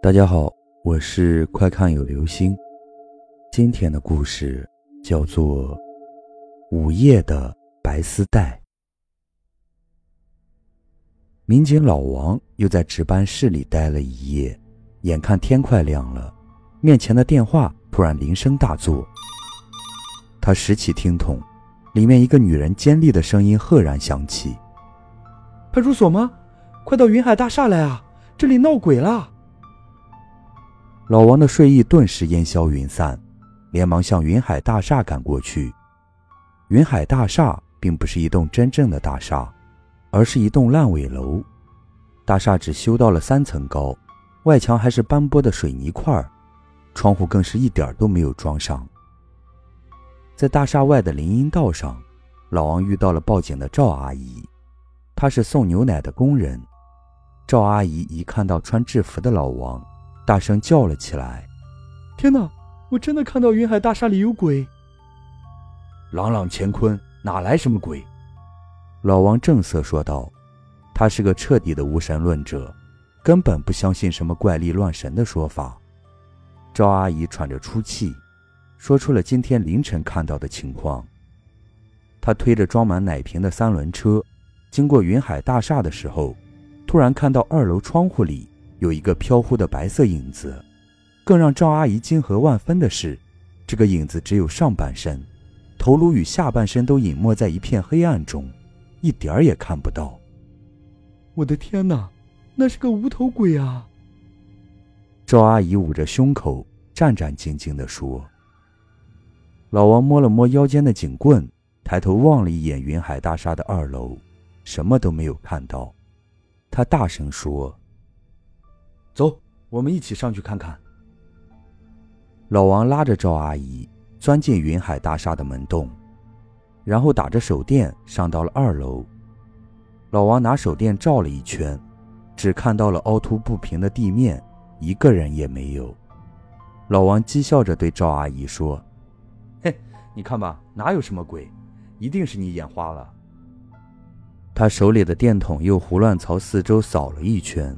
大家好，我是快看有流星。今天的故事叫做《午夜的白丝带》。民警老王又在值班室里待了一夜，眼看天快亮了，面前的电话突然铃声大作。他拾起听筒，里面一个女人尖利的声音赫然响起：“派出所吗？快到云海大厦来啊！这里闹鬼了！”老王的睡意顿时烟消云散，连忙向云海大厦赶过去。云海大厦并不是一栋真正的大厦，而是一栋烂尾楼。大厦只修到了三层高，外墙还是斑驳的水泥块，窗户更是一点都没有装上。在大厦外的林荫道上，老王遇到了报警的赵阿姨，她是送牛奶的工人。赵阿姨一看到穿制服的老王。大声叫了起来：“天哪！我真的看到云海大厦里有鬼！”朗朗乾坤，哪来什么鬼？老王正色说道：“他是个彻底的无神论者，根本不相信什么怪力乱神的说法。”赵阿姨喘着粗气，说出了今天凌晨看到的情况。她推着装满奶瓶的三轮车，经过云海大厦的时候，突然看到二楼窗户里。有一个飘忽的白色影子，更让赵阿姨惊愕万分的是，这个影子只有上半身，头颅与下半身都隐没在一片黑暗中，一点儿也看不到。我的天哪，那是个无头鬼啊！赵阿姨捂着胸口，战战兢兢地说。老王摸了摸腰间的警棍，抬头望了一眼云海大厦的二楼，什么都没有看到。他大声说。走，我们一起上去看看。老王拉着赵阿姨钻进云海大厦的门洞，然后打着手电上到了二楼。老王拿手电照了一圈，只看到了凹凸不平的地面，一个人也没有。老王讥笑着对赵阿姨说：“嘿，你看吧，哪有什么鬼？一定是你眼花了。”他手里的电筒又胡乱朝四周扫了一圈。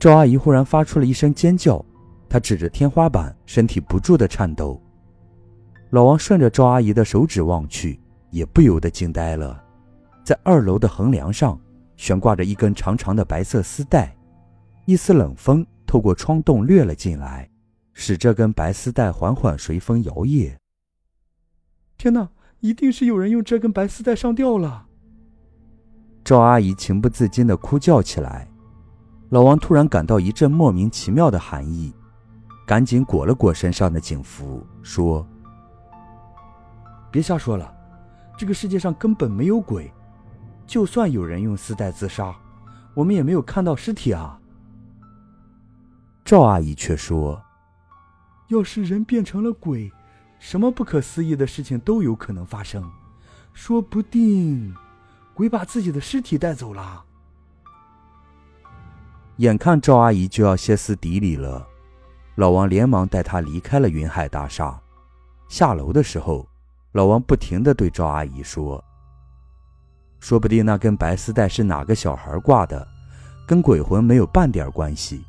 赵阿姨忽然发出了一声尖叫，她指着天花板，身体不住的颤抖。老王顺着赵阿姨的手指望去，也不由得惊呆了。在二楼的横梁上，悬挂着一根长长的白色丝带，一丝冷风透过窗洞掠了进来，使这根白丝带缓缓随风摇曳。天哪，一定是有人用这根白丝带上吊了！赵阿姨情不自禁地哭叫起来。老王突然感到一阵莫名其妙的寒意，赶紧裹了裹身上的警服，说：“别瞎说了，这个世界上根本没有鬼，就算有人用丝带自杀，我们也没有看到尸体啊。”赵阿姨却说：“要是人变成了鬼，什么不可思议的事情都有可能发生，说不定鬼把自己的尸体带走了。”眼看赵阿姨就要歇斯底里了，老王连忙带她离开了云海大厦。下楼的时候，老王不停地对赵阿姨说：“说不定那根白丝带是哪个小孩挂的，跟鬼魂没有半点关系。”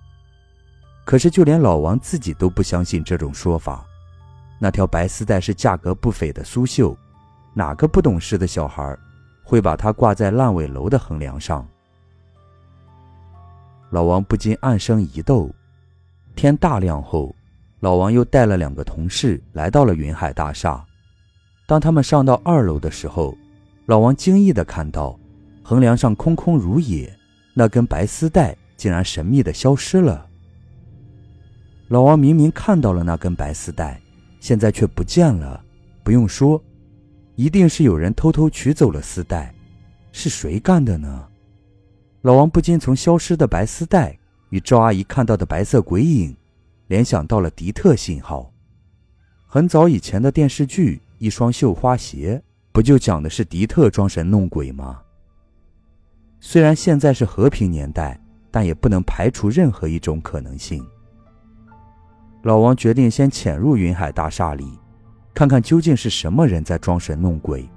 可是就连老王自己都不相信这种说法。那条白丝带是价格不菲的苏绣，哪个不懂事的小孩会把它挂在烂尾楼的横梁上？老王不禁暗生疑窦。天大亮后，老王又带了两个同事来到了云海大厦。当他们上到二楼的时候，老王惊异地看到，横梁上空空如也，那根白丝带竟然神秘地消失了。老王明明看到了那根白丝带，现在却不见了。不用说，一定是有人偷偷取走了丝带，是谁干的呢？老王不禁从消失的白丝带与赵阿姨看到的白色鬼影，联想到了迪特信号。很早以前的电视剧《一双绣花鞋》，不就讲的是迪特装神弄鬼吗？虽然现在是和平年代，但也不能排除任何一种可能性。老王决定先潜入云海大厦里，看看究竟是什么人在装神弄鬼。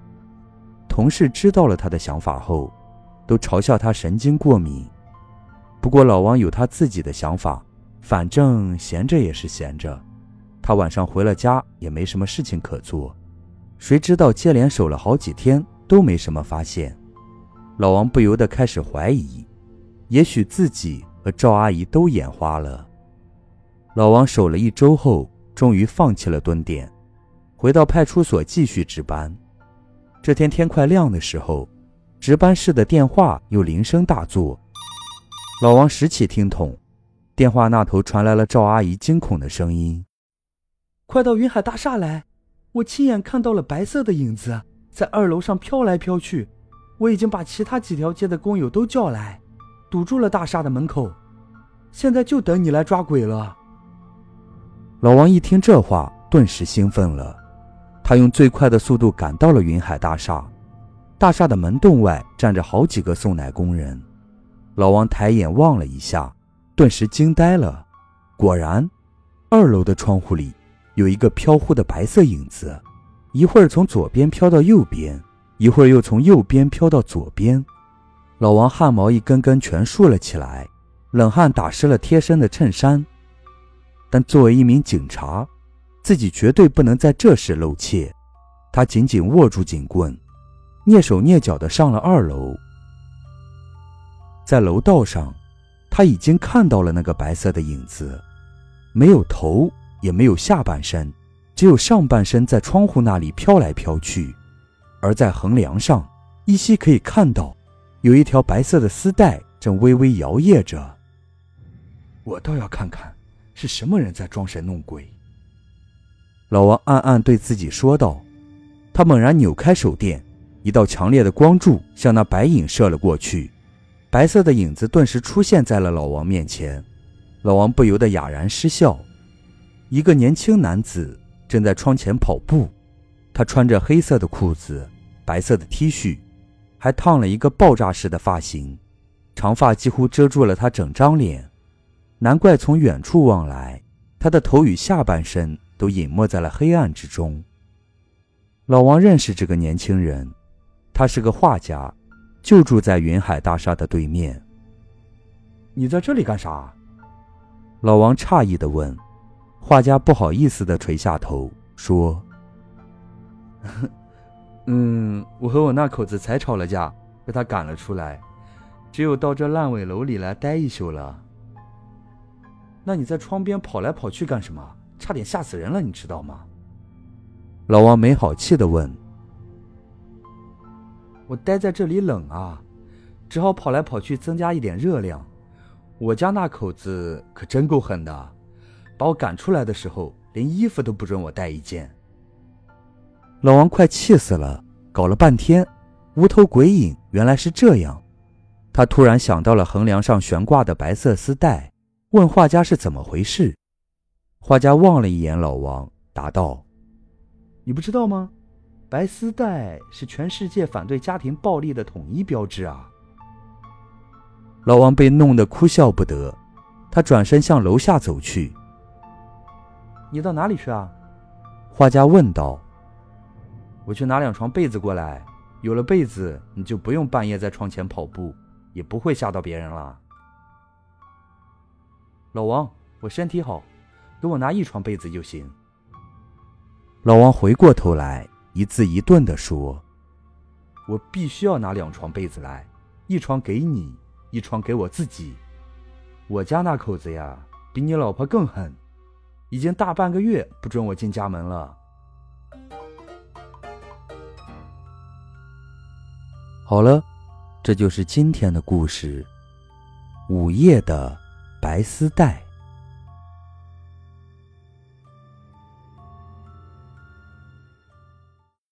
同事知道了他的想法后。都嘲笑他神经过敏，不过老王有他自己的想法，反正闲着也是闲着，他晚上回了家也没什么事情可做。谁知道接连守了好几天都没什么发现，老王不由得开始怀疑，也许自己和赵阿姨都眼花了。老王守了一周后，终于放弃了蹲点，回到派出所继续值班。这天天快亮的时候，值班室的电话又铃声大作。老王拾起听筒，电话那头传来了赵阿姨惊恐的声音：“快到云海大厦来！我亲眼看到了白色的影子在二楼上飘来飘去。我已经把其他几条街的工友都叫来，堵住了大厦的门口，现在就等你来抓鬼了。”老王一听这话，顿时兴奋了。他用最快的速度赶到了云海大厦，大厦的门洞外站着好几个送奶工人。老王抬眼望了一下，顿时惊呆了。果然，二楼的窗户里有一个飘忽的白色影子，一会儿从左边飘到右边，一会儿又从右边飘到左边。老王汗毛一根根全竖了起来，冷汗打湿了贴身的衬衫。但作为一名警察，自己绝对不能在这时露怯。他紧紧握住警棍，蹑手蹑脚的上了二楼。在楼道上，他已经看到了那个白色的影子，没有头，也没有下半身，只有上半身在窗户那里飘来飘去。而在横梁上，依稀可以看到，有一条白色的丝带正微微摇曳着。我倒要看看，是什么人在装神弄鬼。老王暗暗对自己说道。他猛然扭开手电，一道强烈的光柱向那白影射了过去。白色的影子顿时出现在了老王面前，老王不由得哑然失笑。一个年轻男子正在窗前跑步，他穿着黑色的裤子、白色的 T 恤，还烫了一个爆炸式的发型，长发几乎遮住了他整张脸。难怪从远处望来，他的头与下半身都隐没在了黑暗之中。老王认识这个年轻人，他是个画家。就住在云海大厦的对面。你在这里干啥？老王诧异的问。画家不好意思的垂下头说：“ 嗯，我和我那口子才吵了架，被他赶了出来，只有到这烂尾楼里来待一宿了。那你在窗边跑来跑去干什么？差点吓死人了，你知道吗？”老王没好气的问。我待在这里冷啊，只好跑来跑去增加一点热量。我家那口子可真够狠的，把我赶出来的时候，连衣服都不准我带一件。老王快气死了，搞了半天，无头鬼影，原来是这样。他突然想到了横梁上悬挂的白色丝带，问画家是怎么回事。画家望了一眼老王，答道：“你不知道吗？”白丝带是全世界反对家庭暴力的统一标志啊！老王被弄得哭笑不得，他转身向楼下走去。你到哪里去啊？画家问道。我去拿两床被子过来，有了被子，你就不用半夜在窗前跑步，也不会吓到别人了。老王，我身体好，给我拿一床被子就行。老王回过头来。一字一顿地说：“我必须要拿两床被子来，一床给你，一床给我自己。我家那口子呀，比你老婆更狠，已经大半个月不准我进家门了。”好了，这就是今天的故事——午夜的白丝带。